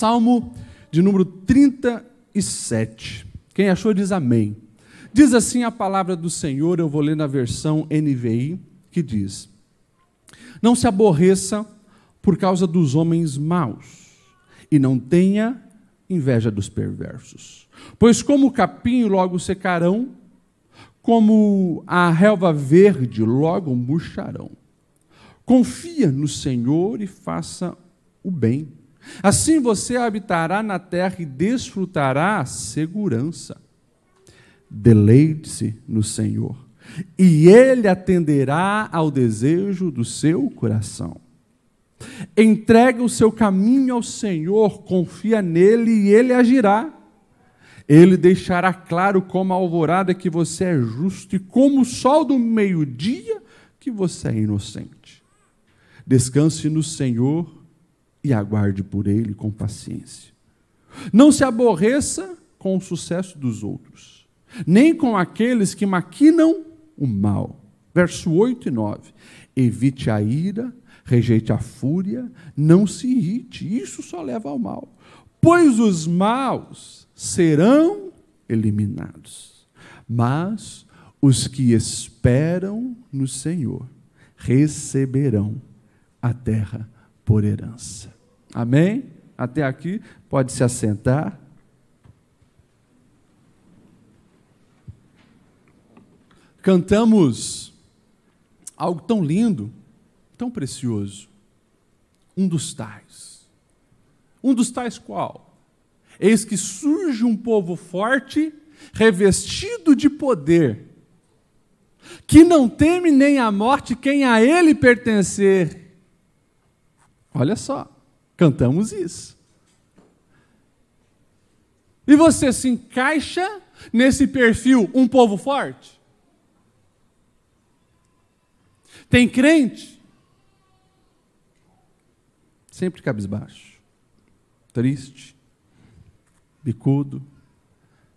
Salmo de número 37. Quem achou diz amém. Diz assim a palavra do Senhor, eu vou ler na versão NVI, que diz: Não se aborreça por causa dos homens maus, e não tenha inveja dos perversos. Pois como o capim logo secarão, como a relva verde logo murcharão. Confia no Senhor e faça o bem. Assim você habitará na terra e desfrutará segurança. Deleite-se no Senhor, e Ele atenderá ao desejo do seu coração. Entrega o seu caminho ao Senhor, confia nele e Ele agirá. Ele deixará claro como a alvorada que você é justo e como o sol do meio-dia que você é inocente. Descanse no Senhor e aguarde por Ele com paciência. Não se aborreça com o sucesso dos outros, nem com aqueles que maquinam o mal. Verso 8 e 9. Evite a ira, rejeite a fúria, não se irrite, isso só leva ao mal. Pois os maus serão eliminados. Mas os que esperam no Senhor receberão a terra por herança. Amém? Até aqui, pode se assentar. Cantamos algo tão lindo, tão precioso. Um dos tais. Um dos tais qual? Eis que surge um povo forte, revestido de poder, que não teme nem a morte quem a ele pertencer. Olha só, cantamos isso. E você se encaixa nesse perfil um povo forte? Tem crente? Sempre cabisbaixo, triste, bicudo,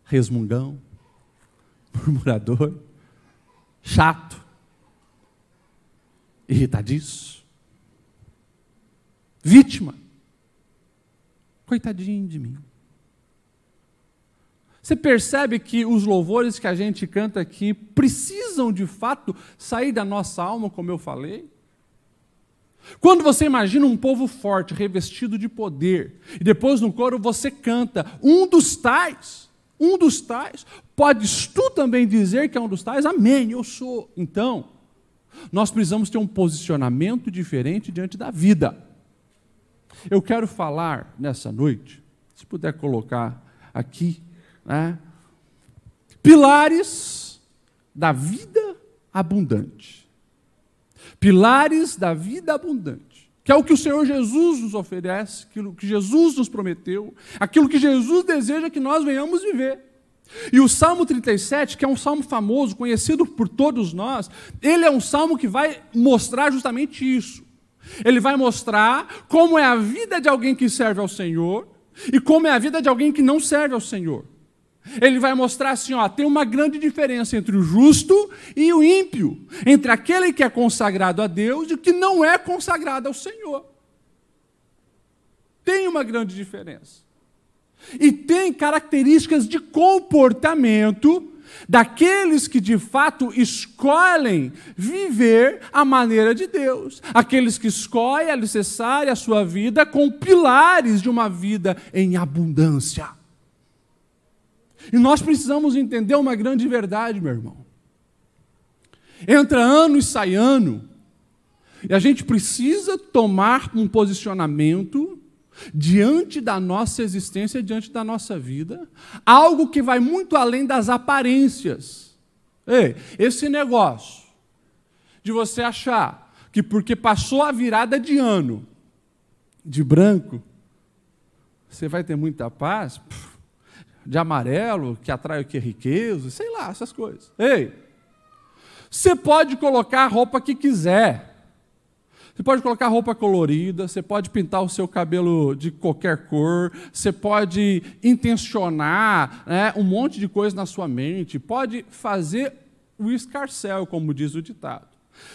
resmungão, murmurador, chato, irritadiço, vítima. Coitadinho de mim. Você percebe que os louvores que a gente canta aqui precisam de fato sair da nossa alma, como eu falei? Quando você imagina um povo forte, revestido de poder, e depois no coro você canta, um dos tais, um dos tais, podes tu também dizer que é um dos tais? Amém, eu sou. Então, nós precisamos ter um posicionamento diferente diante da vida. Eu quero falar nessa noite, se puder colocar aqui, né, pilares da vida abundante. Pilares da vida abundante, que é o que o Senhor Jesus nos oferece, aquilo que Jesus nos prometeu, aquilo que Jesus deseja que nós venhamos viver. E o Salmo 37, que é um salmo famoso, conhecido por todos nós, ele é um salmo que vai mostrar justamente isso. Ele vai mostrar como é a vida de alguém que serve ao Senhor e como é a vida de alguém que não serve ao Senhor. Ele vai mostrar assim: ó, tem uma grande diferença entre o justo e o ímpio, entre aquele que é consagrado a Deus e o que não é consagrado ao Senhor. Tem uma grande diferença. E tem características de comportamento daqueles que de fato escolhem viver a maneira de Deus, aqueles que escolhem alicerçar a sua vida com pilares de uma vida em abundância. E nós precisamos entender uma grande verdade, meu irmão. Entra ano e sai ano, e a gente precisa tomar um posicionamento diante da nossa existência, diante da nossa vida, algo que vai muito além das aparências. Ei, esse negócio de você achar que porque passou a virada de ano de branco, você vai ter muita paz, de amarelo, que atrai o que? Riqueza, sei lá, essas coisas. Ei, você pode colocar a roupa que quiser. Você pode colocar roupa colorida, você pode pintar o seu cabelo de qualquer cor, você pode intencionar né, um monte de coisa na sua mente, pode fazer o escarcel, como diz o ditado.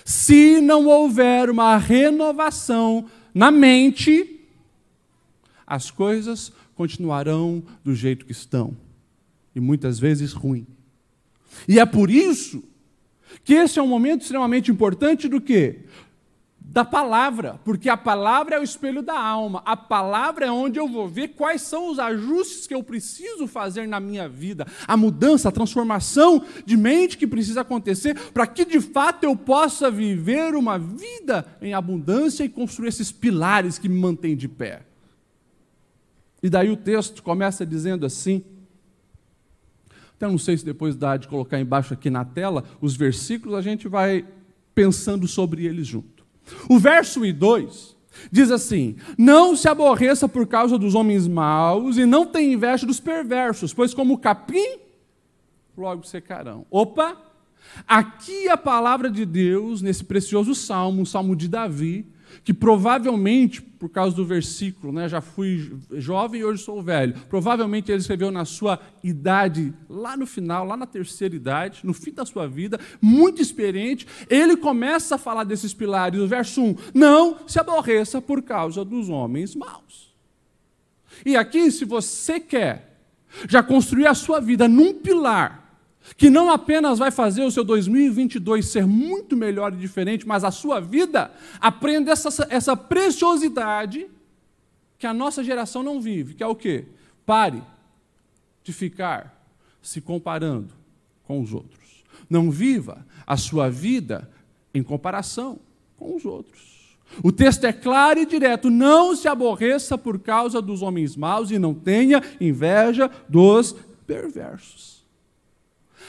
Se não houver uma renovação na mente, as coisas continuarão do jeito que estão. E muitas vezes ruim. E é por isso que esse é um momento extremamente importante do que? Da palavra, porque a palavra é o espelho da alma. A palavra é onde eu vou ver quais são os ajustes que eu preciso fazer na minha vida, a mudança, a transformação de mente que precisa acontecer para que de fato eu possa viver uma vida em abundância e construir esses pilares que me mantêm de pé. E daí o texto começa dizendo assim. Até não sei se depois dá de colocar embaixo aqui na tela os versículos, a gente vai pensando sobre eles junto. O verso 2 diz assim: Não se aborreça por causa dos homens maus e não tenha inveja dos perversos, pois como o capim, logo secarão. Opa! Aqui a palavra de Deus, nesse precioso salmo, o salmo de Davi, que provavelmente, por causa do versículo, né, já fui jovem e hoje sou velho, provavelmente ele escreveu na sua idade, lá no final, lá na terceira idade, no fim da sua vida, muito experiente, ele começa a falar desses pilares, o verso 1, não se aborreça por causa dos homens maus. E aqui, se você quer já construir a sua vida num pilar, que não apenas vai fazer o seu 2022 ser muito melhor e diferente, mas a sua vida aprenda essa, essa preciosidade que a nossa geração não vive, que é o quê? Pare de ficar se comparando com os outros. Não viva a sua vida em comparação com os outros. O texto é claro e direto: não se aborreça por causa dos homens maus e não tenha inveja dos perversos.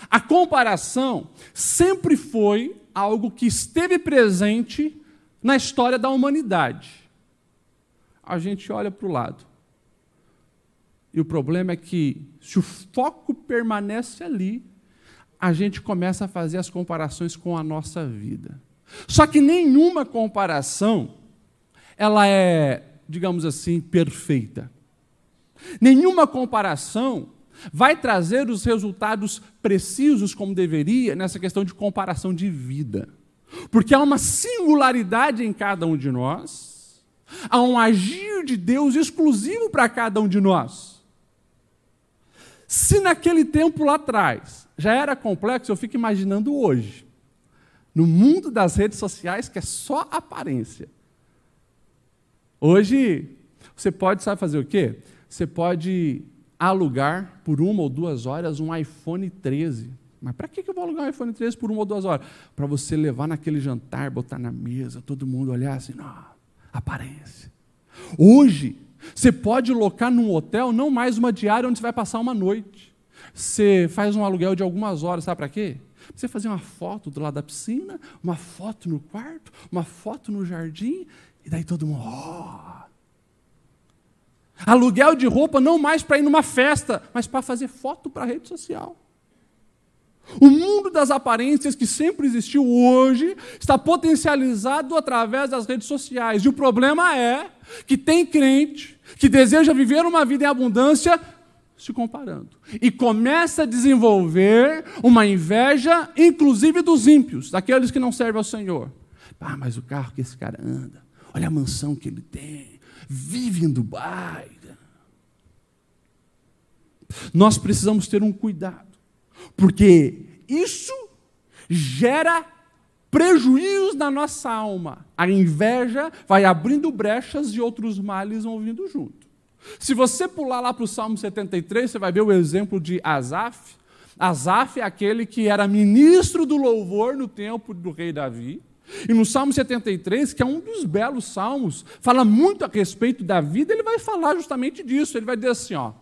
A comparação sempre foi algo que esteve presente na história da humanidade. A gente olha para o lado. E o problema é que, se o foco permanece ali, a gente começa a fazer as comparações com a nossa vida. Só que nenhuma comparação ela é, digamos assim, perfeita. Nenhuma comparação vai trazer os resultados precisos como deveria nessa questão de comparação de vida. Porque há uma singularidade em cada um de nós, há um agir de Deus exclusivo para cada um de nós. Se naquele tempo lá atrás já era complexo, eu fico imaginando hoje, no mundo das redes sociais, que é só aparência. Hoje, você pode, sabe fazer o quê? Você pode alugar por uma ou duas horas um iPhone 13. Mas para que eu vou alugar um iPhone 13 por uma ou duas horas? Para você levar naquele jantar, botar na mesa, todo mundo olhar assim, não, aparência. Hoje, você pode locar num hotel não mais uma diária onde você vai passar uma noite. Você faz um aluguel de algumas horas, sabe para quê? Você fazer uma foto do lado da piscina, uma foto no quarto, uma foto no jardim, e daí todo mundo, oh, Aluguel de roupa não mais para ir numa festa, mas para fazer foto para a rede social. O mundo das aparências que sempre existiu hoje está potencializado através das redes sociais. E o problema é que tem crente que deseja viver uma vida em abundância se comparando. E começa a desenvolver uma inveja, inclusive dos ímpios, daqueles que não servem ao Senhor. Ah, mas o carro que esse cara anda, olha a mansão que ele tem vive em Dubai. Nós precisamos ter um cuidado, porque isso gera prejuízos na nossa alma. A inveja vai abrindo brechas e outros males vão vindo junto. Se você pular lá para o Salmo 73, você vai ver o exemplo de Asaf. Asaf é aquele que era ministro do louvor no tempo do rei Davi. E no Salmo 73, que é um dos belos salmos, fala muito a respeito da vida, ele vai falar justamente disso. Ele vai dizer assim: ó,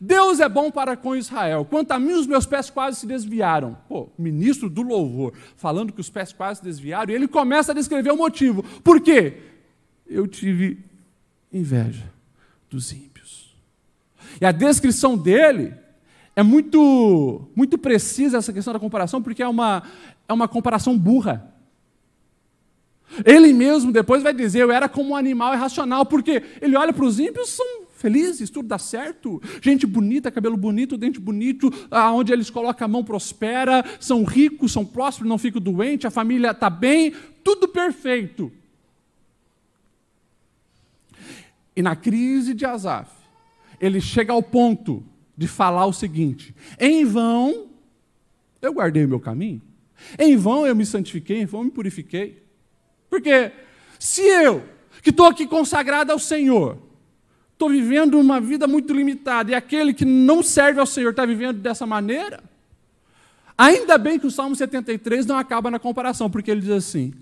Deus é bom para com Israel. Quanto a mim, os meus pés quase se desviaram. Pô, ministro do louvor, falando que os pés quase se desviaram, e ele começa a descrever o motivo. Por quê? Eu tive inveja dos ímpios. E a descrição dele é muito, muito precisa, essa questão da comparação, porque é uma, é uma comparação burra. Ele mesmo depois vai dizer: Eu era como um animal irracional, porque ele olha para os ímpios, são felizes, tudo dá certo, gente bonita, cabelo bonito, dente bonito, aonde eles colocam a mão prospera, são ricos, são prósperos, não ficam doentes, a família está bem, tudo perfeito. E na crise de Asaf, ele chega ao ponto de falar o seguinte: em vão eu guardei o meu caminho, em vão eu me santifiquei, em vão eu me purifiquei. Porque se eu, que estou aqui consagrado ao Senhor, estou vivendo uma vida muito limitada, e aquele que não serve ao Senhor está vivendo dessa maneira, ainda bem que o Salmo 73 não acaba na comparação, porque ele diz assim: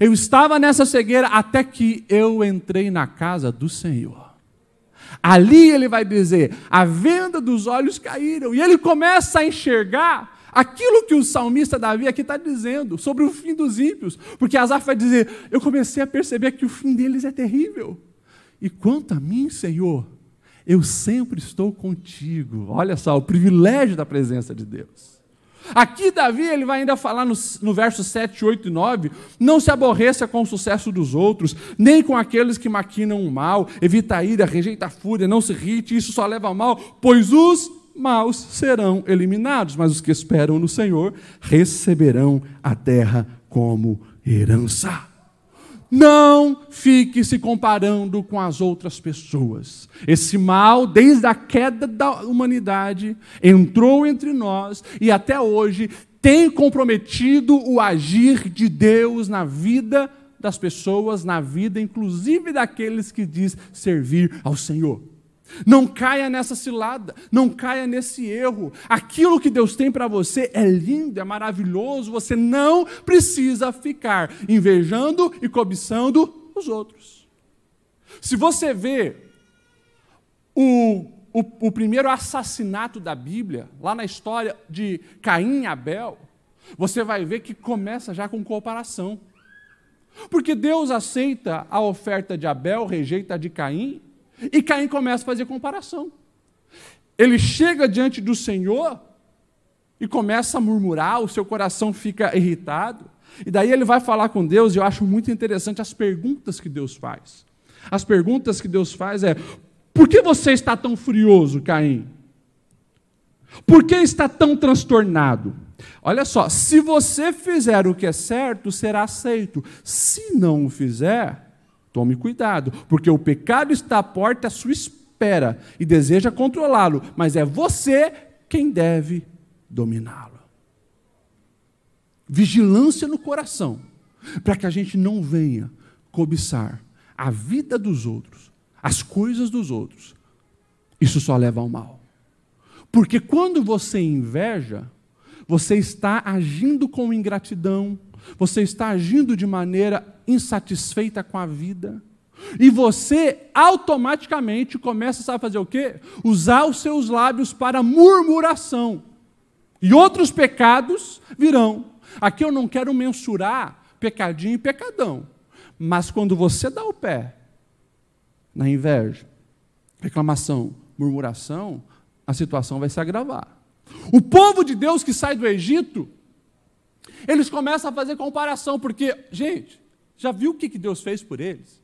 Eu estava nessa cegueira até que eu entrei na casa do Senhor. Ali ele vai dizer: a venda dos olhos caíram, e ele começa a enxergar aquilo que o salmista Davi aqui está dizendo sobre o fim dos ímpios, porque Asaf vai dizer: Eu comecei a perceber que o fim deles é terrível. E quanto a mim, Senhor, eu sempre estou contigo. Olha só, o privilégio da presença de Deus. Aqui Davi ele vai ainda falar no, no verso 7, 8 e 9: não se aborreça com o sucesso dos outros, nem com aqueles que maquinam o mal, evita a ira, rejeita a fúria, não se irrite, isso só leva a mal, pois os maus serão eliminados, mas os que esperam no Senhor receberão a terra como herança. Não fique se comparando com as outras pessoas. Esse mal, desde a queda da humanidade, entrou entre nós e até hoje tem comprometido o agir de Deus na vida das pessoas, na vida inclusive daqueles que diz servir ao Senhor. Não caia nessa cilada, não caia nesse erro. Aquilo que Deus tem para você é lindo, é maravilhoso, você não precisa ficar invejando e cobiçando os outros. Se você vê o, o, o primeiro assassinato da Bíblia, lá na história de Caim e Abel, você vai ver que começa já com comparação. Porque Deus aceita a oferta de Abel, rejeita a de Caim, e Caim começa a fazer comparação. Ele chega diante do Senhor e começa a murmurar, o seu coração fica irritado. E daí ele vai falar com Deus, e eu acho muito interessante as perguntas que Deus faz. As perguntas que Deus faz é: por que você está tão furioso, Caim? Por que está tão transtornado? Olha só, se você fizer o que é certo, será aceito. Se não o fizer, Tome cuidado, porque o pecado está à porta à sua espera e deseja controlá-lo, mas é você quem deve dominá-lo. Vigilância no coração, para que a gente não venha cobiçar a vida dos outros, as coisas dos outros. Isso só leva ao mal. Porque quando você inveja, você está agindo com ingratidão, você está agindo de maneira insatisfeita com a vida. E você automaticamente começa a fazer o quê? Usar os seus lábios para murmuração. E outros pecados virão. Aqui eu não quero mensurar pecadinho e pecadão. Mas quando você dá o pé na inveja, reclamação, murmuração, a situação vai se agravar. O povo de Deus que sai do Egito eles começam a fazer comparação, porque, gente, já viu o que Deus fez por eles?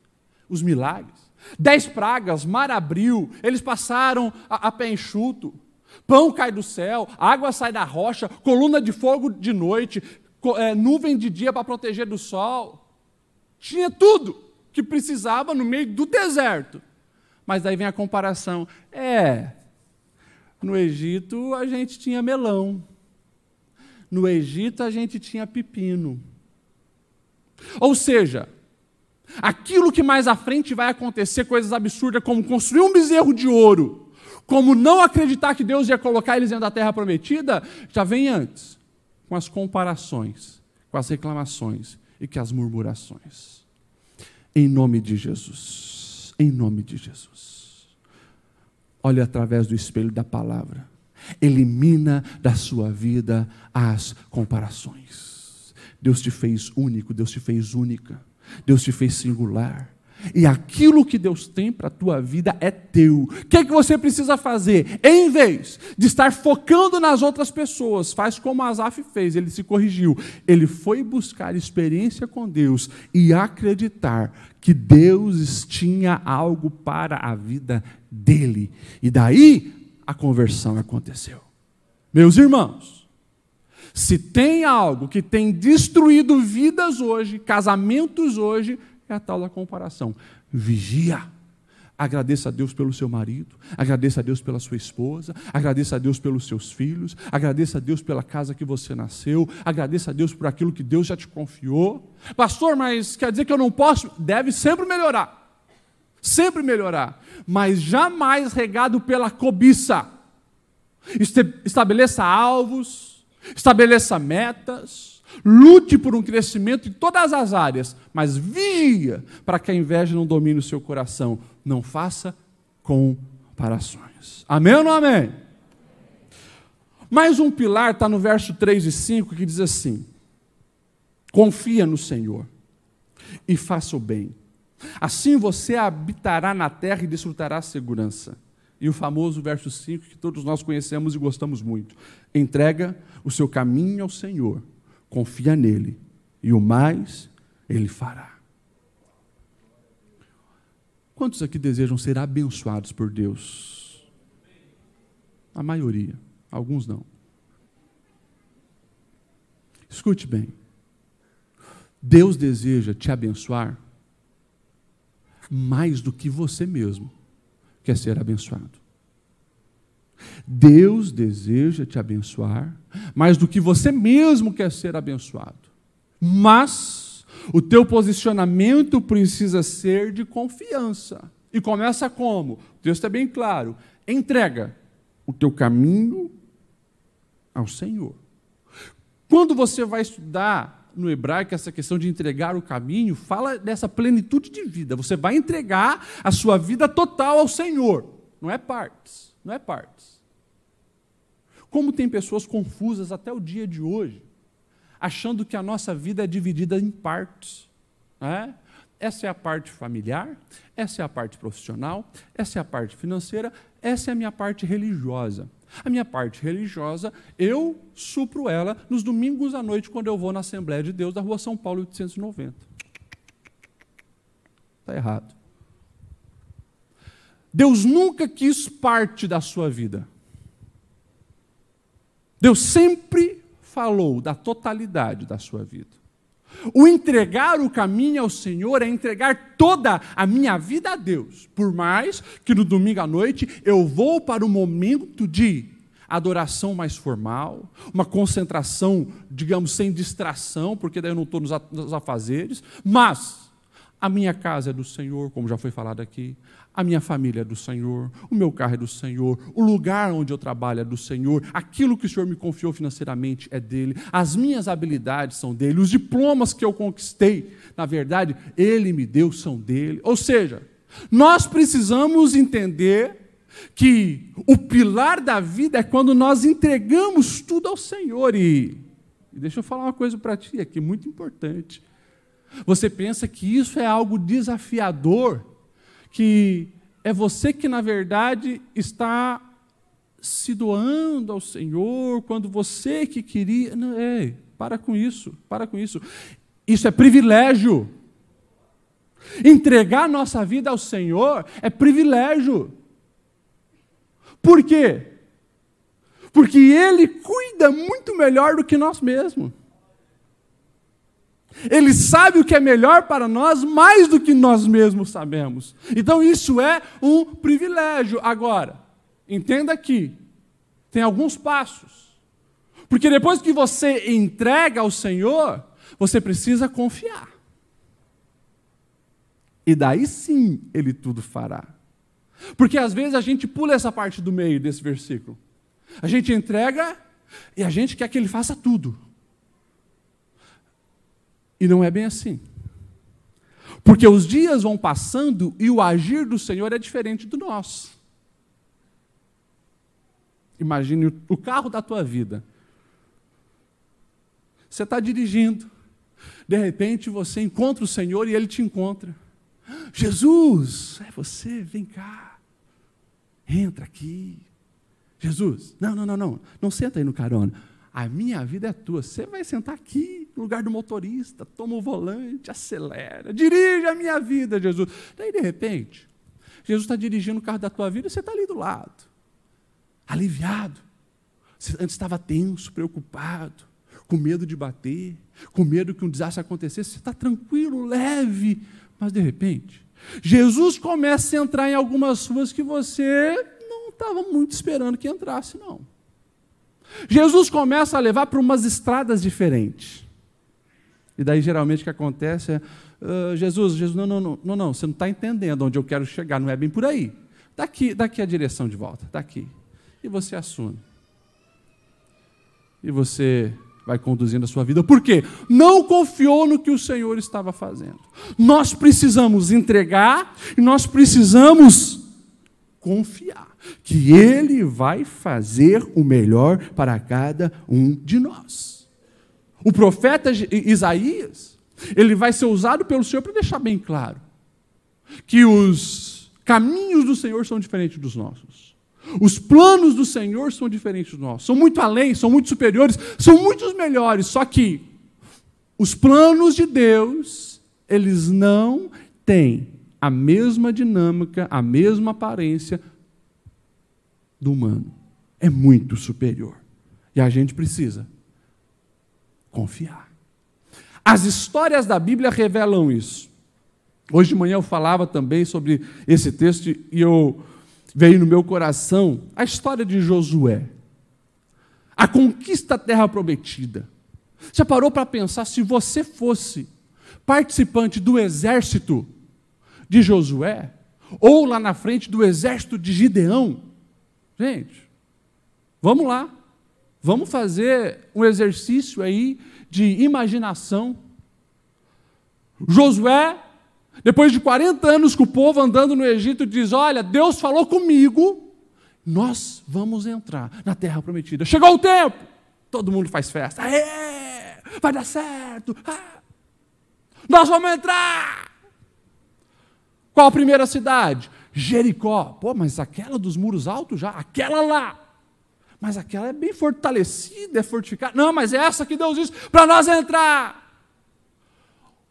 Os milagres. Dez pragas, mar abriu, eles passaram a, a pé enxuto, pão cai do céu, água sai da rocha, coluna de fogo de noite, é, nuvem de dia para proteger do sol. Tinha tudo que precisava no meio do deserto. Mas daí vem a comparação. É, no Egito a gente tinha melão. No Egito a gente tinha pepino. Ou seja, aquilo que mais à frente vai acontecer, coisas absurdas como construir um bezerro de ouro, como não acreditar que Deus ia colocar eles dentro da terra prometida, já vem antes, com as comparações, com as reclamações e com as murmurações. Em nome de Jesus. Em nome de Jesus. Olhe através do espelho da palavra. Elimina da sua vida as comparações. Deus te fez único, Deus te fez única, Deus te fez singular. E aquilo que Deus tem para a tua vida é teu. O que, é que você precisa fazer? Em vez de estar focando nas outras pessoas, faz como Asaf fez, ele se corrigiu. Ele foi buscar experiência com Deus e acreditar que Deus tinha algo para a vida dele. E daí a conversão aconteceu. Meus irmãos, se tem algo que tem destruído vidas hoje, casamentos hoje, é a tal da comparação. Vigia. Agradeça a Deus pelo seu marido, agradeça a Deus pela sua esposa, agradeça a Deus pelos seus filhos, agradeça a Deus pela casa que você nasceu, agradeça a Deus por aquilo que Deus já te confiou. Pastor, mas quer dizer que eu não posso? Deve sempre melhorar. Sempre melhorar, mas jamais regado pela cobiça. Estabeleça alvos, estabeleça metas, lute por um crescimento em todas as áreas, mas vigia para que a inveja não domine o seu coração não faça comparações. Amém ou não amém? Mais um pilar está no verso 3 e 5 que diz assim: Confia no Senhor e faça o bem. Assim você habitará na terra e desfrutará a segurança. E o famoso verso 5 que todos nós conhecemos e gostamos muito. Entrega o seu caminho ao Senhor, confia nele, e o mais ele fará. Quantos aqui desejam ser abençoados por Deus? A maioria, alguns não. Escute bem. Deus deseja te abençoar mais do que você mesmo quer ser abençoado. Deus deseja te abençoar mais do que você mesmo quer ser abençoado. Mas o teu posicionamento precisa ser de confiança. E começa como? O texto é bem claro. Entrega o teu caminho ao Senhor. Quando você vai estudar no hebraico essa questão de entregar o caminho, fala dessa plenitude de vida. Você vai entregar a sua vida total ao Senhor. Não é partes, não é partes. Como tem pessoas confusas até o dia de hoje achando que a nossa vida é dividida em partes. Né? Essa é a parte familiar, essa é a parte profissional, essa é a parte financeira, essa é a minha parte religiosa. A minha parte religiosa, eu supro ela nos domingos à noite, quando eu vou na Assembleia de Deus da Rua São Paulo 890. Está errado. Deus nunca quis parte da sua vida. Deus sempre falou da totalidade da sua vida. O entregar o caminho ao Senhor é entregar toda a minha vida a Deus. Por mais que no domingo à noite eu vou para um momento de adoração mais formal, uma concentração, digamos, sem distração, porque daí eu não estou nos afazeres, mas a minha casa é do Senhor, como já foi falado aqui. A minha família é do Senhor, o meu carro é do Senhor, o lugar onde eu trabalho é do Senhor, aquilo que o Senhor me confiou financeiramente é dele, as minhas habilidades são dele, os diplomas que eu conquistei, na verdade, ele me deu são dele. Ou seja, nós precisamos entender que o pilar da vida é quando nós entregamos tudo ao Senhor. E, e deixa eu falar uma coisa para ti aqui, muito importante. Você pensa que isso é algo desafiador? que é você que, na verdade, está se doando ao Senhor, quando você que queria. Não, é, para com isso, para com isso. Isso é privilégio. Entregar nossa vida ao Senhor é privilégio. Por quê? Porque Ele cuida muito melhor do que nós mesmos. Ele sabe o que é melhor para nós mais do que nós mesmos sabemos. Então isso é um privilégio. Agora, entenda aqui, tem alguns passos. Porque depois que você entrega ao Senhor, você precisa confiar. E daí sim ele tudo fará. Porque às vezes a gente pula essa parte do meio desse versículo. A gente entrega e a gente quer que ele faça tudo. E não é bem assim. Porque os dias vão passando e o agir do Senhor é diferente do nosso. Imagine o carro da tua vida. Você está dirigindo, de repente você encontra o Senhor e ele te encontra. Jesus, é você, vem cá, entra aqui. Jesus, não, não, não, não, não senta aí no carona. A minha vida é tua. Você vai sentar aqui no lugar do motorista, toma o volante, acelera, dirige a minha vida, Jesus. Daí, de repente, Jesus está dirigindo o carro da tua vida e você está ali do lado, aliviado. Você antes estava tenso, preocupado, com medo de bater, com medo que um desastre acontecesse. Você está tranquilo, leve, mas de repente, Jesus começa a entrar em algumas ruas que você não estava muito esperando que entrasse, não. Jesus começa a levar para umas estradas diferentes. E daí, geralmente, o que acontece é: uh, Jesus, Jesus, não, não, não, não, você não está entendendo onde eu quero chegar, não é bem por aí. Daqui, daqui a direção de volta, daqui. E você assume. E você vai conduzindo a sua vida. Por quê? Não confiou no que o Senhor estava fazendo. Nós precisamos entregar e nós precisamos confiar que Ele vai fazer o melhor para cada um de nós. O profeta Isaías, ele vai ser usado pelo Senhor para deixar bem claro que os caminhos do Senhor são diferentes dos nossos. Os planos do Senhor são diferentes dos nossos, são muito além, são muito superiores, são muitos melhores. Só que os planos de Deus, eles não têm a mesma dinâmica, a mesma aparência do humano. É muito superior. E a gente precisa confiar. As histórias da Bíblia revelam isso. Hoje de manhã eu falava também sobre esse texto e eu veio no meu coração a história de Josué. A conquista da terra prometida. Você parou para pensar se você fosse participante do exército de Josué, ou lá na frente do exército de Gideão? Gente, vamos lá. Vamos fazer um exercício aí de imaginação. Josué depois de 40 anos com o povo andando no Egito, diz: Olha, Deus falou comigo, nós vamos entrar na terra prometida. Chegou o tempo, todo mundo faz festa. Aê, vai dar certo. Ah, nós vamos entrar. Qual a primeira cidade? Jericó. Pô, mas aquela dos muros altos já, aquela lá. Mas aquela é bem fortalecida, é fortificada. Não, mas é essa que Deus disse para nós entrar.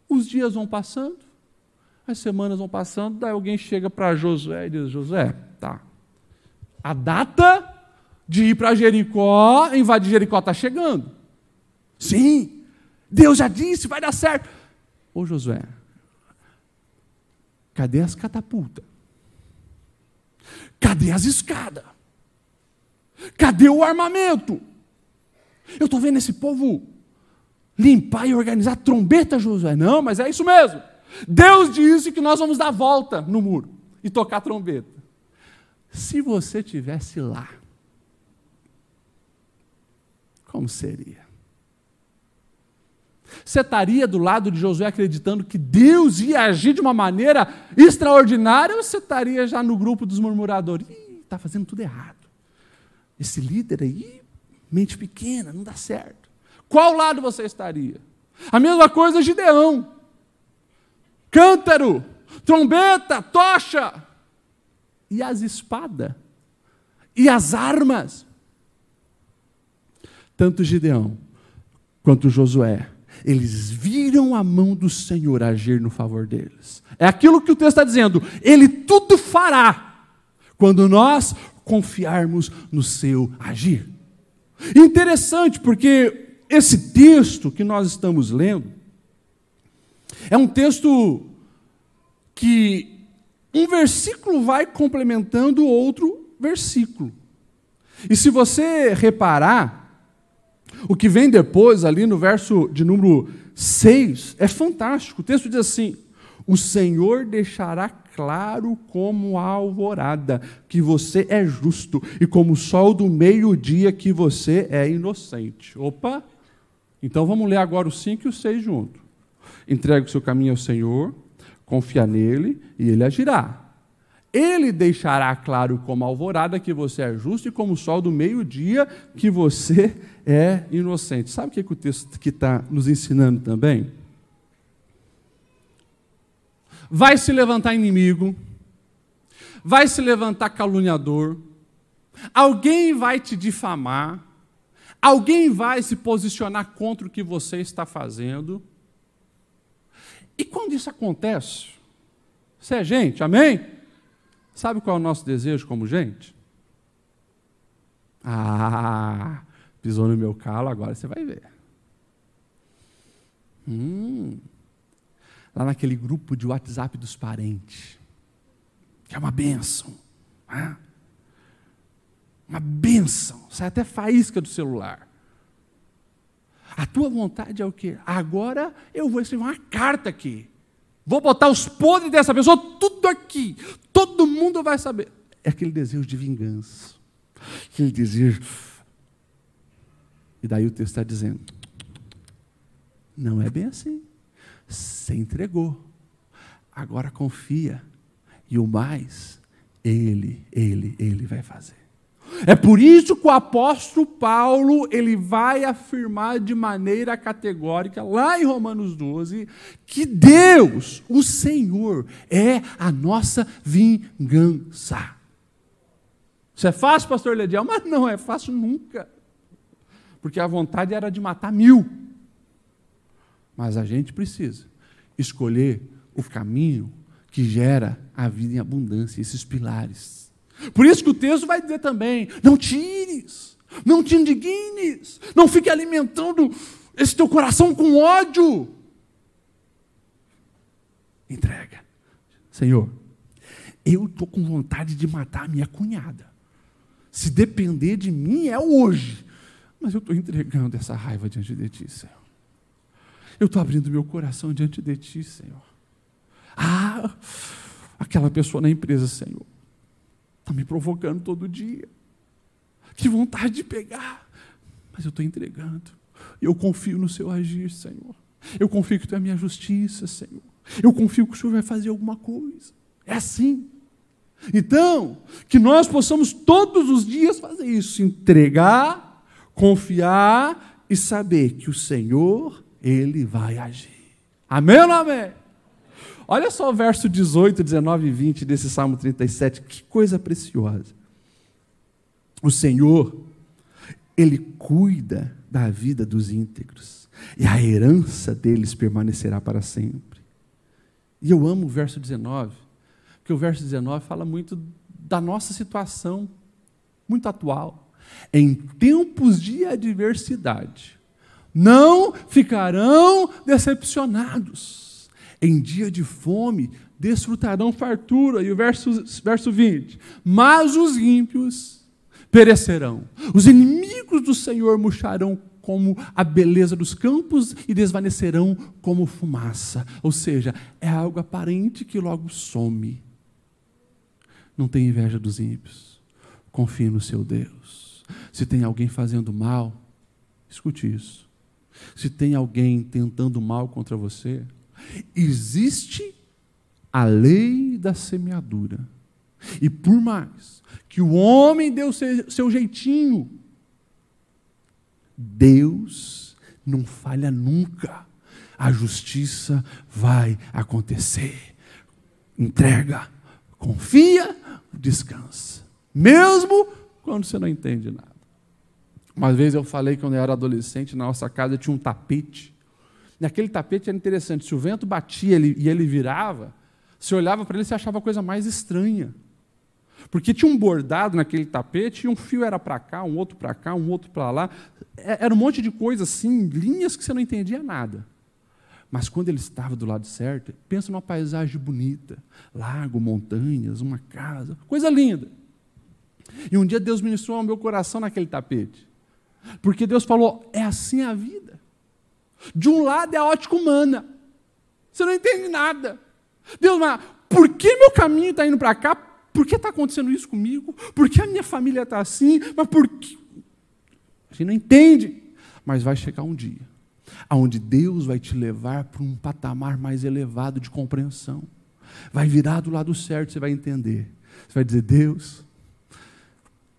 Os dias vão passando. As semanas vão passando, daí alguém chega para Josué e diz: Josué, tá. A data de ir para Jericó, invadir Jericó está chegando. Sim, Deus já disse, vai dar certo. Ô Josué, cadê as catapultas? Cadê as escadas? Cadê o armamento? Eu estou vendo esse povo limpar e organizar trombeta, Josué. Não, mas é isso mesmo. Deus disse que nós vamos dar volta no muro e tocar trombeta. Se você tivesse lá, como seria? Você estaria do lado de Josué acreditando que Deus ia agir de uma maneira extraordinária ou você estaria já no grupo dos murmuradores? Está fazendo tudo errado. Esse líder aí, mente pequena, não dá certo. Qual lado você estaria? A mesma coisa Gideão cântaro, trombeta, tocha, e as espadas, e as armas. Tanto Gideão quanto Josué, eles viram a mão do Senhor agir no favor deles. É aquilo que o texto está dizendo, ele tudo fará quando nós confiarmos no seu agir. Interessante, porque esse texto que nós estamos lendo, é um texto que um versículo vai complementando outro versículo. E se você reparar, o que vem depois, ali no verso de número 6, é fantástico. O texto diz assim: O Senhor deixará claro como a alvorada que você é justo, e como o sol do meio-dia que você é inocente. Opa! Então vamos ler agora o 5 e o 6 junto. Entregue o seu caminho ao Senhor, confia nele e ele agirá. Ele deixará claro como alvorada que você é justo e como o sol do meio-dia que você é inocente. Sabe o que, é que o texto que está nos ensinando também? Vai se levantar inimigo, vai se levantar caluniador, alguém vai te difamar, alguém vai se posicionar contra o que você está fazendo. E quando isso acontece, você é gente, amém? Sabe qual é o nosso desejo como gente? Ah, pisou no meu calo, agora você vai ver. Hum, lá naquele grupo de WhatsApp dos parentes, que é uma benção. Né? Uma benção. Sai até faísca do celular. A tua vontade é o quê? Agora eu vou escrever uma carta aqui. Vou botar os podres dessa pessoa tudo aqui. Todo mundo vai saber. É aquele desejo de vingança. Aquele desejo. E daí o texto está dizendo: não é bem assim. Você entregou. Agora confia. E o mais, ele, ele, ele vai fazer. É por isso que o apóstolo Paulo, ele vai afirmar de maneira categórica, lá em Romanos 12, que Deus, o Senhor, é a nossa vingança. Isso é fácil, pastor Lediel? Mas não é fácil nunca. Porque a vontade era de matar mil. Mas a gente precisa escolher o caminho que gera a vida em abundância, esses pilares. Por isso que o texto vai dizer também: não tires, não te indignes, não fique alimentando esse teu coração com ódio. Entrega. Senhor, eu estou com vontade de matar a minha cunhada. Se depender de mim, é hoje. Mas eu estou entregando essa raiva diante de ti, Senhor. Eu estou abrindo meu coração diante de ti, Senhor. Ah, aquela pessoa na empresa, Senhor, está me provocando todo dia. Que vontade de pegar. Mas eu estou entregando. Eu confio no seu agir, Senhor. Eu confio que tu é a minha justiça, Senhor. Eu confio que o Senhor vai fazer alguma coisa. É assim. Então, que nós possamos todos os dias fazer isso, entregar, confiar e saber que o Senhor ele vai agir. Amém ou não amém? Olha só o verso 18, 19 e 20 desse Salmo 37, que coisa preciosa. O Senhor, Ele cuida da vida dos íntegros, e a herança deles permanecerá para sempre. E eu amo o verso 19, porque o verso 19 fala muito da nossa situação, muito atual. Em tempos de adversidade, não ficarão decepcionados. Em dia de fome, desfrutarão fartura. E o verso, verso 20: Mas os ímpios perecerão. Os inimigos do Senhor murcharão como a beleza dos campos e desvanecerão como fumaça. Ou seja, é algo aparente que logo some. Não tem inveja dos ímpios. Confie no seu Deus. Se tem alguém fazendo mal, escute isso. Se tem alguém tentando mal contra você, existe a lei da semeadura. E por mais que o homem deu seu, jeitinho, Deus não falha nunca. A justiça vai acontecer. Entrega, confia, descansa. Mesmo quando você não entende nada. Uma vez eu falei que quando eu era adolescente, na nossa casa tinha um tapete. E aquele tapete era interessante. Se o vento batia ele, e ele virava, você olhava para ele e achava a coisa mais estranha. Porque tinha um bordado naquele tapete e um fio era para cá, um outro para cá, um outro para lá. É, era um monte de coisa assim, linhas que você não entendia nada. Mas quando ele estava do lado certo, pensa numa paisagem bonita, lago, montanhas, uma casa, coisa linda. E um dia Deus ministrou ao meu coração naquele tapete. Porque Deus falou: é assim a vida. De um lado é a ótica humana. Você não entende nada. Deus, mas por que meu caminho está indo para cá? Por que está acontecendo isso comigo? Por que a minha família está assim? Mas por que? A gente não entende. Mas vai chegar um dia onde Deus vai te levar para um patamar mais elevado de compreensão. Vai virar do lado certo, você vai entender. Você vai dizer: Deus,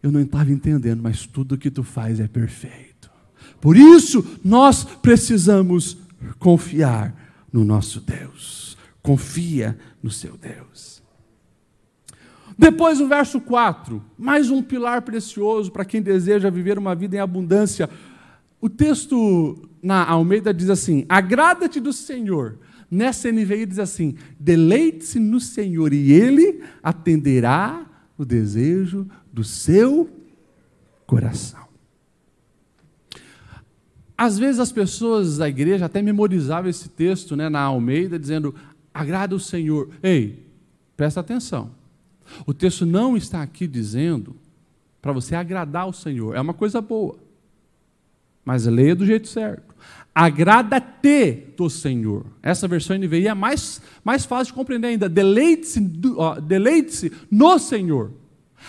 eu não estava entendendo, mas tudo que tu faz é perfeito. Por isso, nós precisamos confiar no nosso Deus. Confia no seu Deus. Depois, o verso 4, mais um pilar precioso para quem deseja viver uma vida em abundância. O texto na Almeida diz assim: Agrada-te do Senhor. Nessa NVI diz assim: Deleite-se no Senhor e Ele atenderá o desejo do seu coração. Às vezes as pessoas da igreja até memorizavam esse texto né, na Almeida, dizendo: agrada o Senhor. Ei, presta atenção. O texto não está aqui dizendo para você agradar o Senhor. É uma coisa boa. Mas leia do jeito certo. Agrada-te do Senhor. Essa versão NVI é mais, mais fácil de compreender ainda. Deleite-se deleite no Senhor.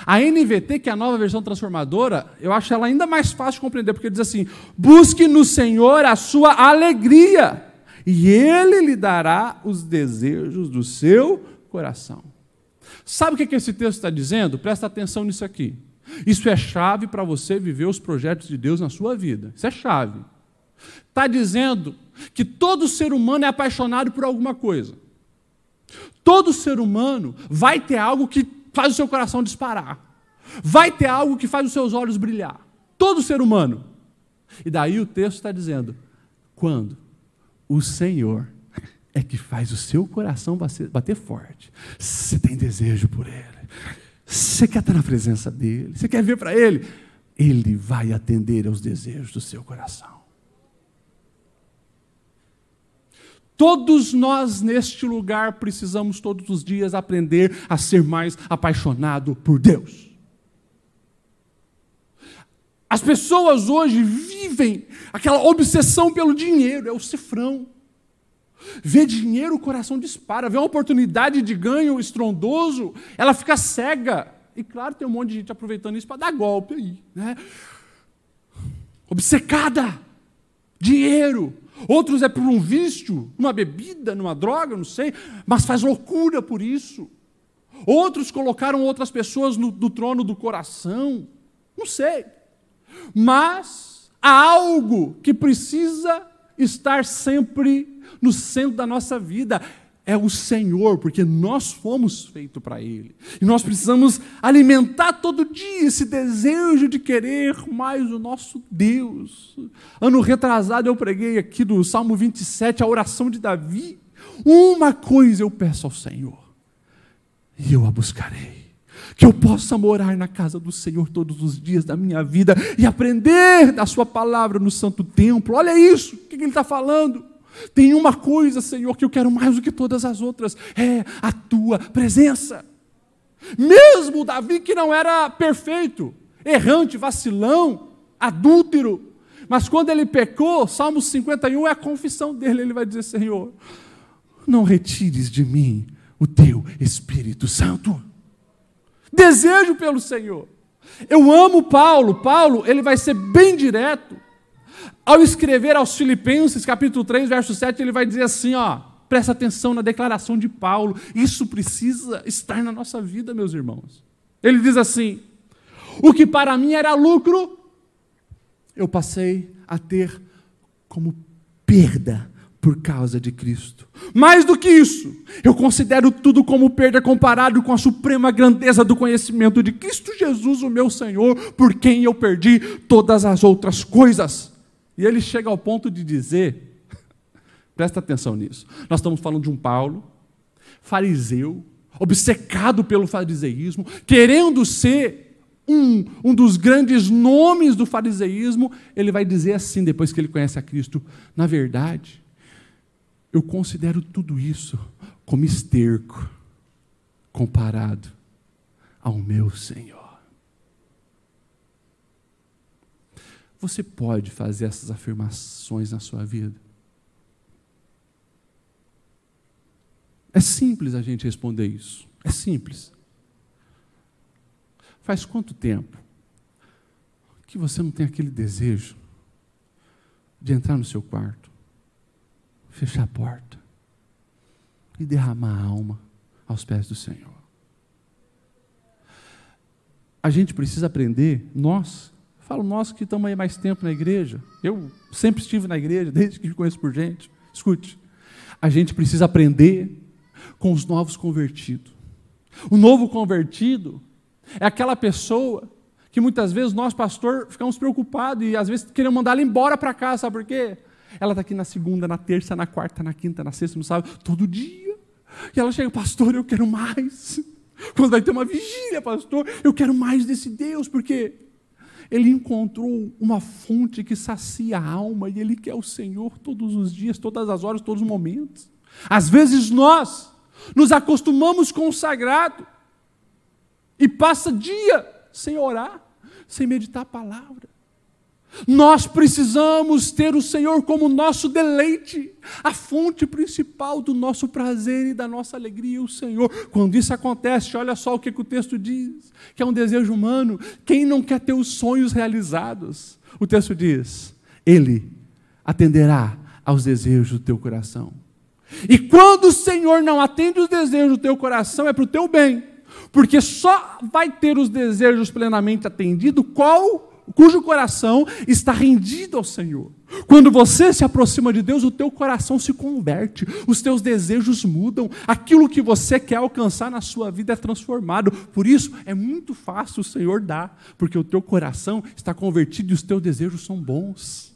A NVT, que é a nova versão transformadora, eu acho ela ainda mais fácil de compreender, porque diz assim: busque no Senhor a sua alegria, e Ele lhe dará os desejos do seu coração. Sabe o que esse texto está dizendo? Presta atenção nisso aqui. Isso é chave para você viver os projetos de Deus na sua vida. Isso é chave. Está dizendo que todo ser humano é apaixonado por alguma coisa. Todo ser humano vai ter algo que faz o seu coração disparar. Vai ter algo que faz os seus olhos brilhar. Todo ser humano. E daí o texto está dizendo: quando o Senhor é que faz o seu coração bater forte, você tem desejo por Ele, você quer estar na presença dEle, você quer ver para Ele, Ele vai atender aos desejos do seu coração. Todos nós neste lugar precisamos todos os dias aprender a ser mais apaixonado por Deus. As pessoas hoje vivem aquela obsessão pelo dinheiro, é o cifrão. Vê dinheiro, o coração dispara. Vê uma oportunidade de ganho estrondoso, ela fica cega. E claro, tem um monte de gente aproveitando isso para dar golpe aí. Né? Obcecada. Dinheiro. Outros é por um vício, uma bebida, numa droga, não sei, mas faz loucura por isso. Outros colocaram outras pessoas no, no trono do coração, não sei. Mas há algo que precisa estar sempre no centro da nossa vida é o Senhor, porque nós fomos feitos para Ele. E nós precisamos alimentar todo dia esse desejo de querer mais o nosso Deus. Ano retrasado eu preguei aqui do Salmo 27, a oração de Davi. Uma coisa eu peço ao Senhor, e eu a buscarei. Que eu possa morar na casa do Senhor todos os dias da minha vida e aprender da Sua palavra no Santo Templo. Olha isso, o que ele está falando? Tem uma coisa, Senhor, que eu quero mais do que todas as outras: é a tua presença. Mesmo Davi, que não era perfeito, errante, vacilão, adúltero, mas quando ele pecou, Salmo 51 é a confissão dele, ele vai dizer: Senhor, não retires de mim o teu Espírito Santo. Desejo pelo Senhor. Eu amo Paulo. Paulo, ele vai ser bem direto. Ao escrever aos Filipenses, capítulo 3, verso 7, ele vai dizer assim, ó, presta atenção na declaração de Paulo. Isso precisa estar na nossa vida, meus irmãos. Ele diz assim: O que para mim era lucro, eu passei a ter como perda por causa de Cristo. Mais do que isso, eu considero tudo como perda comparado com a suprema grandeza do conhecimento de Cristo Jesus, o meu Senhor, por quem eu perdi todas as outras coisas e ele chega ao ponto de dizer, presta atenção nisso, nós estamos falando de um Paulo, fariseu, obcecado pelo fariseísmo, querendo ser um, um dos grandes nomes do fariseísmo, ele vai dizer assim, depois que ele conhece a Cristo: na verdade, eu considero tudo isso como esterco comparado ao meu Senhor. Você pode fazer essas afirmações na sua vida? É simples a gente responder isso. É simples. Faz quanto tempo que você não tem aquele desejo de entrar no seu quarto, fechar a porta e derramar a alma aos pés do Senhor? A gente precisa aprender, nós, Falo nós que estamos aí mais tempo na igreja. Eu sempre estive na igreja, desde que me conheço por gente. Escute, a gente precisa aprender com os novos convertidos. O novo convertido é aquela pessoa que muitas vezes nós, pastor, ficamos preocupados e às vezes queremos mandar ela embora para casa, sabe por quê? Ela está aqui na segunda, na terça, na quarta, na quinta, na sexta, no sábado, todo dia. E ela chega, pastor, eu quero mais. Quando vai ter uma vigília, pastor, eu quero mais desse Deus, porque ele encontrou uma fonte que sacia a alma e ele quer o Senhor todos os dias, todas as horas, todos os momentos. Às vezes nós nos acostumamos com o sagrado e passa dia sem orar, sem meditar a palavra. Nós precisamos ter o Senhor como nosso deleite, a fonte principal do nosso prazer e da nossa alegria, o Senhor. Quando isso acontece, olha só o que, que o texto diz, que é um desejo humano. Quem não quer ter os sonhos realizados? O texto diz: Ele atenderá aos desejos do teu coração. E quando o Senhor não atende os desejos do teu coração, é para o teu bem, porque só vai ter os desejos plenamente atendidos qual cujo coração está rendido ao Senhor. Quando você se aproxima de Deus, o teu coração se converte, os teus desejos mudam, aquilo que você quer alcançar na sua vida é transformado. Por isso, é muito fácil o Senhor dar, porque o teu coração está convertido e os teus desejos são bons.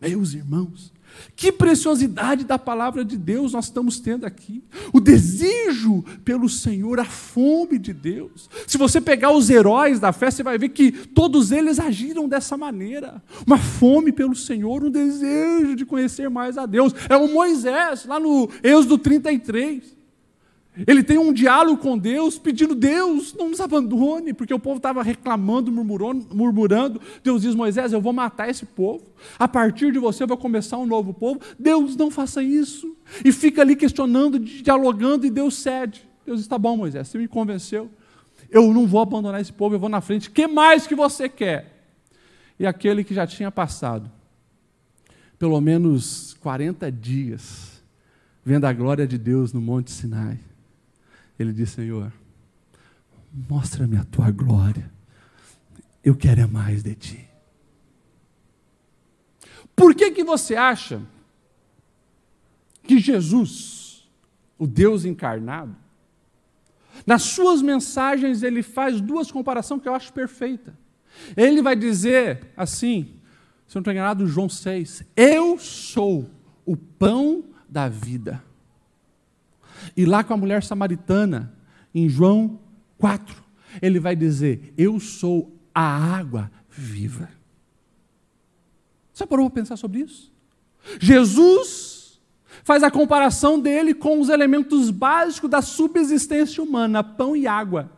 Meus irmãos, que preciosidade da palavra de Deus nós estamos tendo aqui. O desejo pelo Senhor, a fome de Deus. Se você pegar os heróis da fé, você vai ver que todos eles agiram dessa maneira. Uma fome pelo Senhor, um desejo de conhecer mais a Deus. É o Moisés, lá no Êxodo 33. Ele tem um diálogo com Deus, pedindo: Deus, não nos abandone, porque o povo estava reclamando, murmurando. Deus diz: Moisés, eu vou matar esse povo. A partir de você eu vou começar um novo povo. Deus, não faça isso. E fica ali questionando, dialogando, e Deus cede. Deus está bom, Moisés, você me convenceu. Eu não vou abandonar esse povo, eu vou na frente. Que mais que você quer? E aquele que já tinha passado pelo menos 40 dias vendo a glória de Deus no Monte Sinai ele disse: Senhor, mostra-me a tua glória. Eu quero é mais de ti. Por que, que você acha que Jesus, o Deus encarnado, nas suas mensagens ele faz duas comparações que eu acho perfeita. Ele vai dizer assim, se eu não estou enganado, João 6, eu sou o pão da vida. E lá com a mulher samaritana, em João 4, ele vai dizer: Eu sou a água viva. Você parou para pensar sobre isso? Jesus faz a comparação dele com os elementos básicos da subsistência humana, pão e água,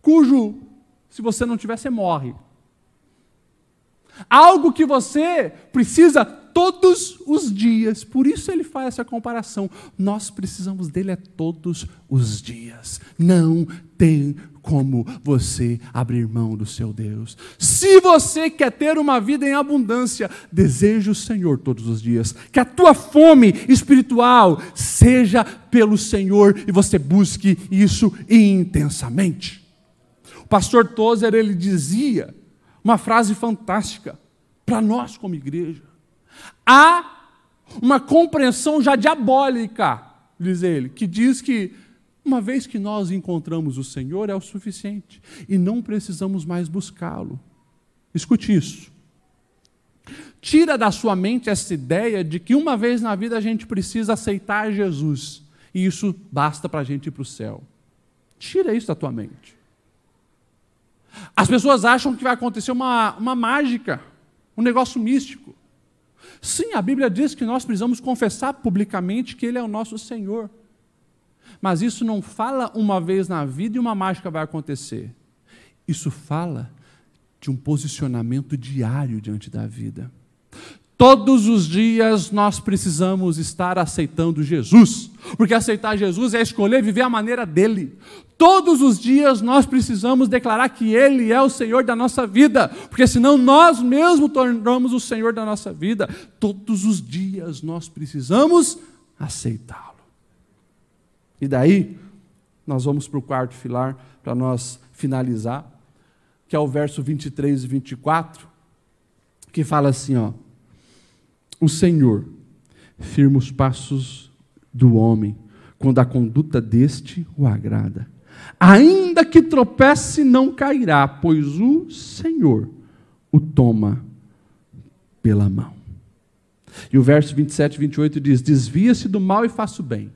cujo, se você não tiver, você morre. Algo que você precisa todos os dias. Por isso ele faz essa comparação. Nós precisamos dele é todos os dias. Não tem como você abrir mão do seu Deus. Se você quer ter uma vida em abundância, deseje o Senhor todos os dias. Que a tua fome espiritual seja pelo Senhor e você busque isso intensamente. O pastor Tozer ele dizia uma frase fantástica para nós como igreja. Há uma compreensão já diabólica, diz ele, que diz que uma vez que nós encontramos o Senhor é o suficiente e não precisamos mais buscá-lo. Escute isso. Tira da sua mente essa ideia de que uma vez na vida a gente precisa aceitar Jesus e isso basta para a gente ir para o céu. Tira isso da tua mente. As pessoas acham que vai acontecer uma, uma mágica, um negócio místico. Sim, a Bíblia diz que nós precisamos confessar publicamente que Ele é o nosso Senhor. Mas isso não fala uma vez na vida e uma mágica vai acontecer. Isso fala de um posicionamento diário diante da vida. Todos os dias nós precisamos estar aceitando Jesus, porque aceitar Jesus é escolher viver a maneira dele. Todos os dias nós precisamos declarar que Ele é o Senhor da nossa vida, porque senão nós mesmos tornamos o Senhor da nossa vida. Todos os dias nós precisamos aceitá-lo. E daí, nós vamos para o quarto filar, para nós finalizar, que é o verso 23 e 24, que fala assim: ó o Senhor firma os passos do homem, quando a conduta deste o agrada. Ainda que tropece, não cairá, pois o Senhor o toma pela mão. E o verso 27 e 28 diz: Desvia-se do mal e faça o bem,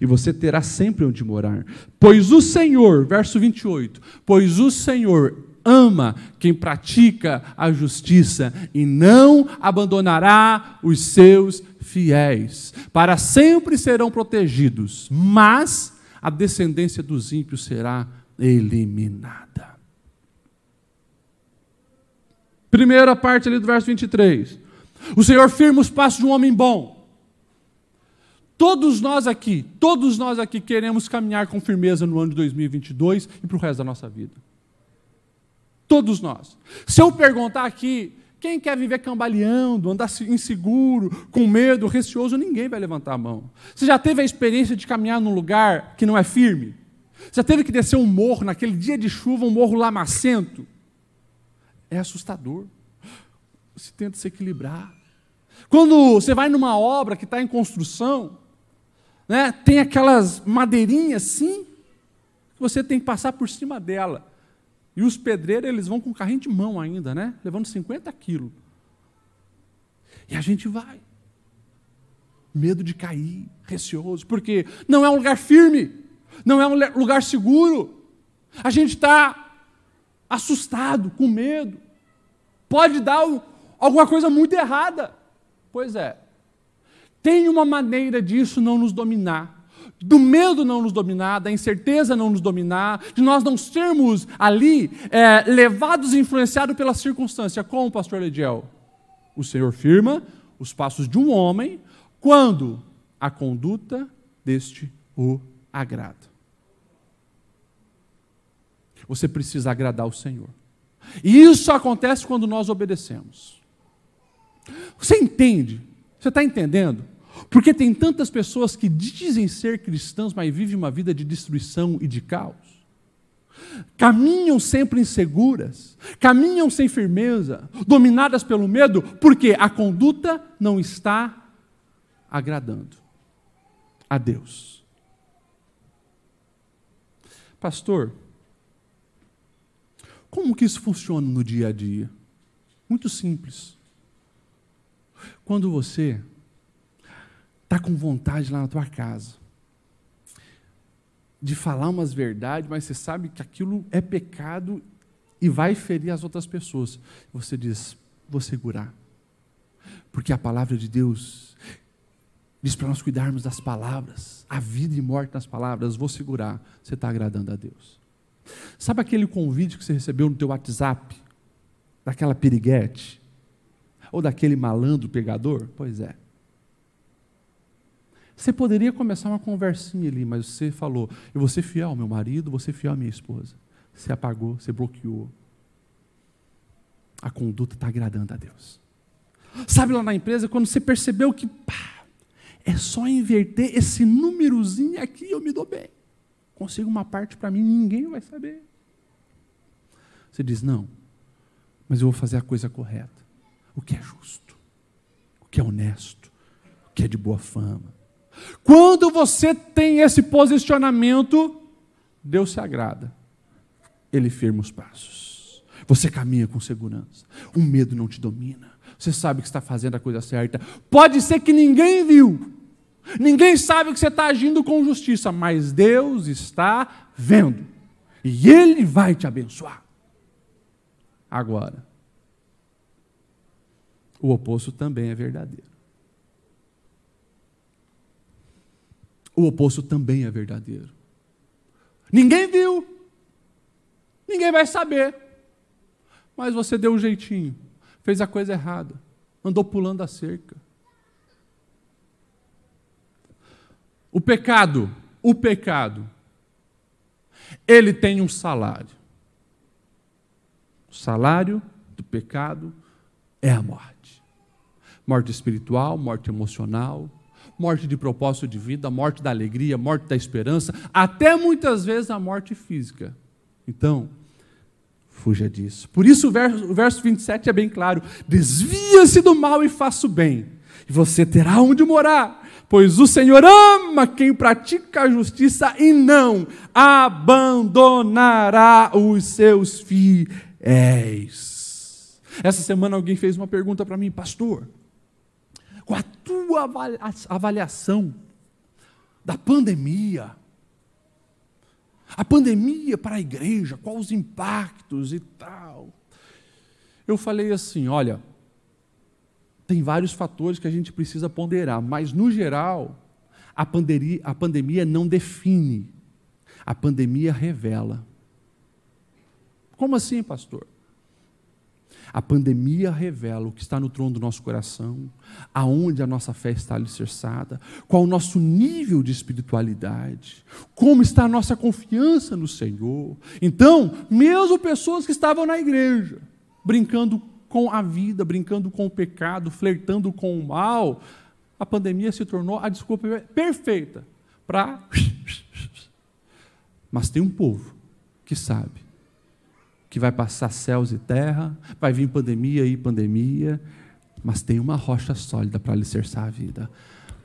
e você terá sempre onde morar. Pois o Senhor, verso 28, pois o Senhor ama quem pratica a justiça e não abandonará os seus fiéis. Para sempre serão protegidos, mas a descendência dos ímpios será eliminada. Primeira parte ali do verso 23. O Senhor firma os passos de um homem bom. Todos nós aqui, todos nós aqui queremos caminhar com firmeza no ano de 2022 e para o resto da nossa vida. Todos nós. Se eu perguntar aqui, quem quer viver cambaleando, andar inseguro, com medo, receoso, ninguém vai levantar a mão. Você já teve a experiência de caminhar num lugar que não é firme? Já teve que descer um morro naquele dia de chuva, um morro lamacento? É assustador. Você tenta se equilibrar. Quando você vai numa obra que está em construção, né, tem aquelas madeirinhas assim, que você tem que passar por cima dela. E os pedreiros, eles vão com carrinho de mão ainda, né? Levando 50 quilos. E a gente vai. Medo de cair, receoso, porque não é um lugar firme, não é um lugar seguro. A gente está assustado, com medo. Pode dar alguma coisa muito errada. Pois é, tem uma maneira disso não nos dominar, do medo não nos dominar, da incerteza não nos dominar, de nós não sermos ali é, levados e influenciados pela circunstância, como o pastor Lediel. O Senhor firma os passos de um homem quando a conduta deste o agrada. Você precisa agradar o Senhor. E isso acontece quando nós obedecemos. Você entende você está entendendo? Porque tem tantas pessoas que dizem ser cristãos, mas vivem uma vida de destruição e de caos. Caminham sempre inseguras, caminham sem firmeza, dominadas pelo medo, porque a conduta não está agradando a Deus. Pastor, como que isso funciona no dia a dia? Muito simples. Quando você está com vontade lá na tua casa de falar umas verdades, mas você sabe que aquilo é pecado e vai ferir as outras pessoas, você diz: vou segurar. Porque a palavra de Deus diz para nós cuidarmos das palavras, a vida e morte nas palavras, vou segurar. Você está agradando a Deus. Sabe aquele convite que você recebeu no teu WhatsApp, daquela piriguete? Ou daquele malandro pegador? Pois é. Você poderia começar uma conversinha ali, mas você falou: eu vou ser fiel ao meu marido, vou ser fiel à minha esposa. Você apagou, você bloqueou. A conduta está agradando a Deus. Sabe lá na empresa, quando você percebeu que pá, é só inverter esse númerozinho aqui, eu me dou bem. Consigo uma parte para mim, ninguém vai saber. Você diz: não, mas eu vou fazer a coisa correta o que é justo, o que é honesto, o que é de boa fama. Quando você tem esse posicionamento, Deus se agrada. Ele firma os passos. Você caminha com segurança. O medo não te domina. Você sabe que está fazendo a coisa certa. Pode ser que ninguém viu. Ninguém sabe que você está agindo com justiça, mas Deus está vendo. E Ele vai te abençoar. Agora, o oposto também é verdadeiro. O oposto também é verdadeiro. Ninguém viu, ninguém vai saber, mas você deu um jeitinho, fez a coisa errada, andou pulando a cerca. O pecado, o pecado, ele tem um salário. O salário do pecado é a morte morte espiritual, morte emocional, morte de propósito de vida, morte da alegria, morte da esperança, até muitas vezes a morte física. Então, fuja disso. Por isso o verso, o verso 27 é bem claro: desvia-se do mal e faça o bem, e você terá onde morar, pois o Senhor ama quem pratica a justiça e não abandonará os seus fiéis. Essa semana alguém fez uma pergunta para mim, pastor com a tua avaliação da pandemia, A pandemia para a igreja, quais os impactos e tal. Eu falei assim: olha, tem vários fatores que a gente precisa ponderar, mas no geral, a pandemia, a pandemia não define, a pandemia revela. Como assim, pastor? A pandemia revela o que está no trono do nosso coração, aonde a nossa fé está alicerçada, qual o nosso nível de espiritualidade, como está a nossa confiança no Senhor. Então, mesmo pessoas que estavam na igreja, brincando com a vida, brincando com o pecado, flertando com o mal, a pandemia se tornou a desculpa perfeita para. Mas tem um povo que sabe que vai passar céus e terra, vai vir pandemia e pandemia, mas tem uma rocha sólida para alicerçar a vida.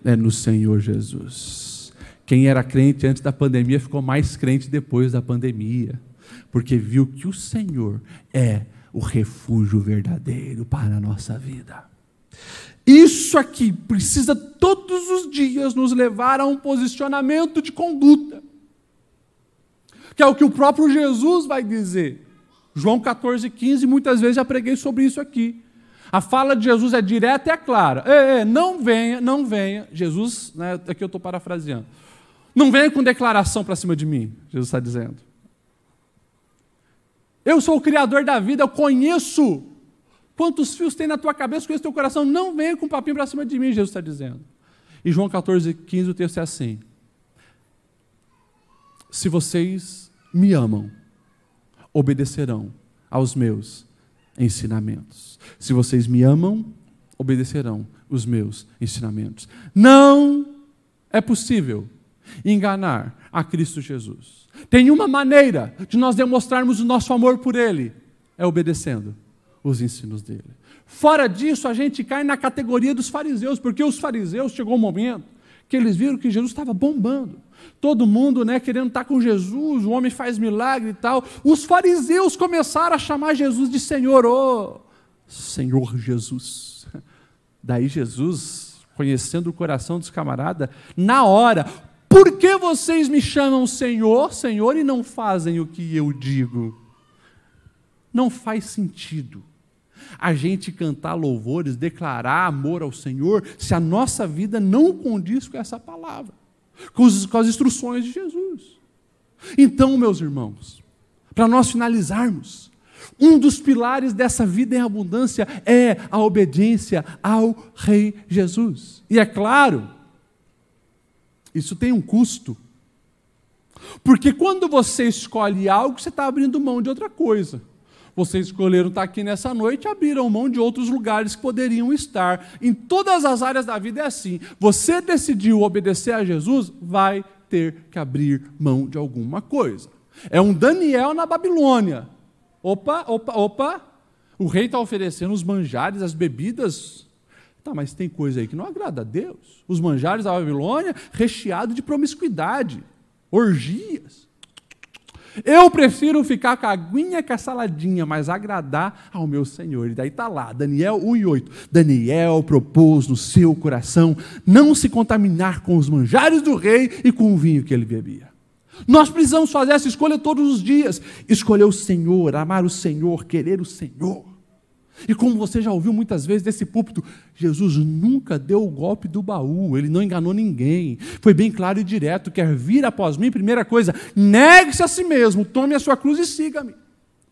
É no Senhor Jesus. Quem era crente antes da pandemia ficou mais crente depois da pandemia, porque viu que o Senhor é o refúgio verdadeiro para a nossa vida. Isso aqui precisa todos os dias nos levar a um posicionamento de conduta, que é o que o próprio Jesus vai dizer. João 14, 15, muitas vezes já preguei sobre isso aqui. A fala de Jesus é direta e é clara. Ei, ei, não venha, não venha. Jesus, né, aqui eu estou parafraseando. Não venha com declaração para cima de mim, Jesus está dizendo. Eu sou o Criador da vida, eu conheço quantos fios tem na tua cabeça, conheço teu coração. Não venha com papinho para cima de mim, Jesus está dizendo. E João 14, 15, o texto é assim: Se vocês me amam, obedecerão aos meus ensinamentos. Se vocês me amam, obedecerão os meus ensinamentos. Não é possível enganar a Cristo Jesus. Tem uma maneira de nós demonstrarmos o nosso amor por Ele: é obedecendo os ensinos dele. Fora disso, a gente cai na categoria dos fariseus, porque os fariseus chegou um momento que eles viram que Jesus estava bombando. Todo mundo, né, querendo estar com Jesus, o homem faz milagre e tal. Os fariseus começaram a chamar Jesus de Senhor, oh, Senhor Jesus. Daí Jesus, conhecendo o coração dos camaradas, na hora, por que vocês me chamam Senhor, Senhor e não fazem o que eu digo? Não faz sentido a gente cantar louvores, declarar amor ao Senhor, se a nossa vida não condiz com essa palavra, com, os, com as instruções de Jesus. Então, meus irmãos, para nós finalizarmos, um dos pilares dessa vida em abundância é a obediência ao Rei Jesus. E é claro, isso tem um custo. Porque quando você escolhe algo, você está abrindo mão de outra coisa. Vocês escolheram estar aqui nessa noite, abriram mão de outros lugares que poderiam estar. Em todas as áreas da vida é assim. Você decidiu obedecer a Jesus, vai ter que abrir mão de alguma coisa. É um Daniel na Babilônia. Opa, opa, opa. O rei está oferecendo os manjares, as bebidas. Tá, mas tem coisa aí que não agrada a Deus. Os manjares da Babilônia recheados de promiscuidade, orgias. Eu prefiro ficar com a aguinha com a saladinha, mas agradar ao meu Senhor. E daí está lá, Daniel 1 e 8. Daniel propôs no seu coração não se contaminar com os manjares do rei e com o vinho que ele bebia. Nós precisamos fazer essa escolha todos os dias. Escolher o Senhor, amar o Senhor, querer o Senhor. E como você já ouviu muitas vezes desse púlpito, Jesus nunca deu o golpe do baú, ele não enganou ninguém. Foi bem claro e direto: quer vir após mim, primeira coisa, negue-se a si mesmo, tome a sua cruz e siga-me.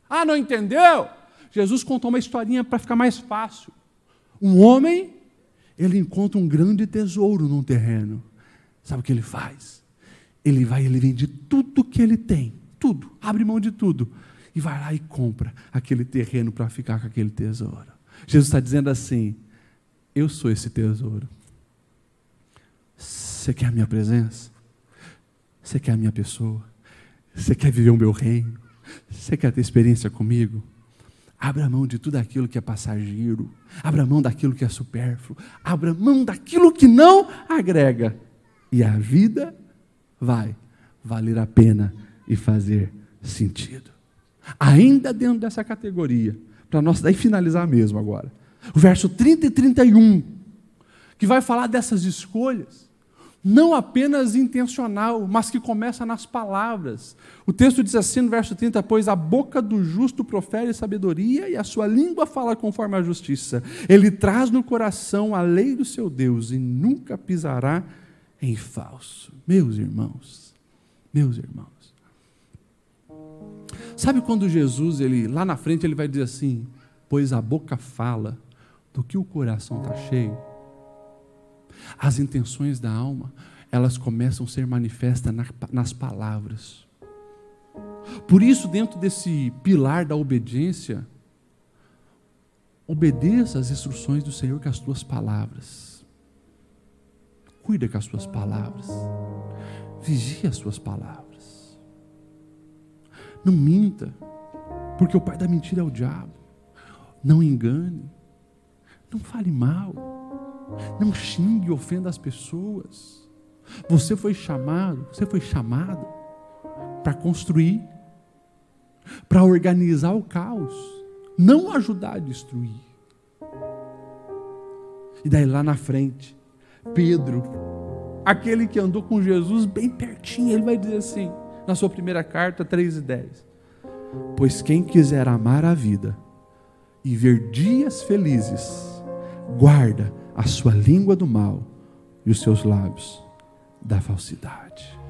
Ah, não entendeu? Jesus contou uma historinha para ficar mais fácil. Um homem, ele encontra um grande tesouro num terreno. Sabe o que ele faz? Ele vai, ele vende tudo que ele tem, tudo, abre mão de tudo e vai lá e compra aquele terreno para ficar com aquele tesouro. Jesus está dizendo assim: Eu sou esse tesouro. Você quer a minha presença? Você quer a minha pessoa? Você quer viver o meu reino? Você quer ter experiência comigo? Abra mão de tudo aquilo que é passageiro. Abra mão daquilo que é supérfluo. Abra mão daquilo que não agrega. E a vida vai valer a pena e fazer sentido ainda dentro dessa categoria, para nós daí finalizar mesmo agora. O verso 30 e 31, que vai falar dessas escolhas. não apenas intencional, mas que começa nas palavras. O texto diz assim no verso 30: Pois a boca do justo profere sabedoria e a sua língua fala conforme a justiça. Ele traz no coração a lei do seu Deus e nunca pisará em falso. Meus irmãos, meus irmãos. Sabe quando Jesus, ele lá na frente, ele vai dizer assim: Pois a boca fala do que o coração está cheio as intenções da alma, elas começam a ser manifestas nas palavras. Por isso, dentro desse pilar da obediência, obedeça às instruções do Senhor com as tuas palavras. Cuida com as tuas palavras. Vigie as suas palavras. Não minta, porque o pai da mentira é o diabo. Não engane. Não fale mal. Não xingue e ofenda as pessoas. Você foi chamado, você foi chamado para construir, para organizar o caos, não ajudar a destruir. E daí lá na frente, Pedro, aquele que andou com Jesus bem pertinho, ele vai dizer assim, na sua primeira carta, 3 e 10. Pois quem quiser amar a vida e ver dias felizes, guarda a sua língua do mal e os seus lábios da falsidade.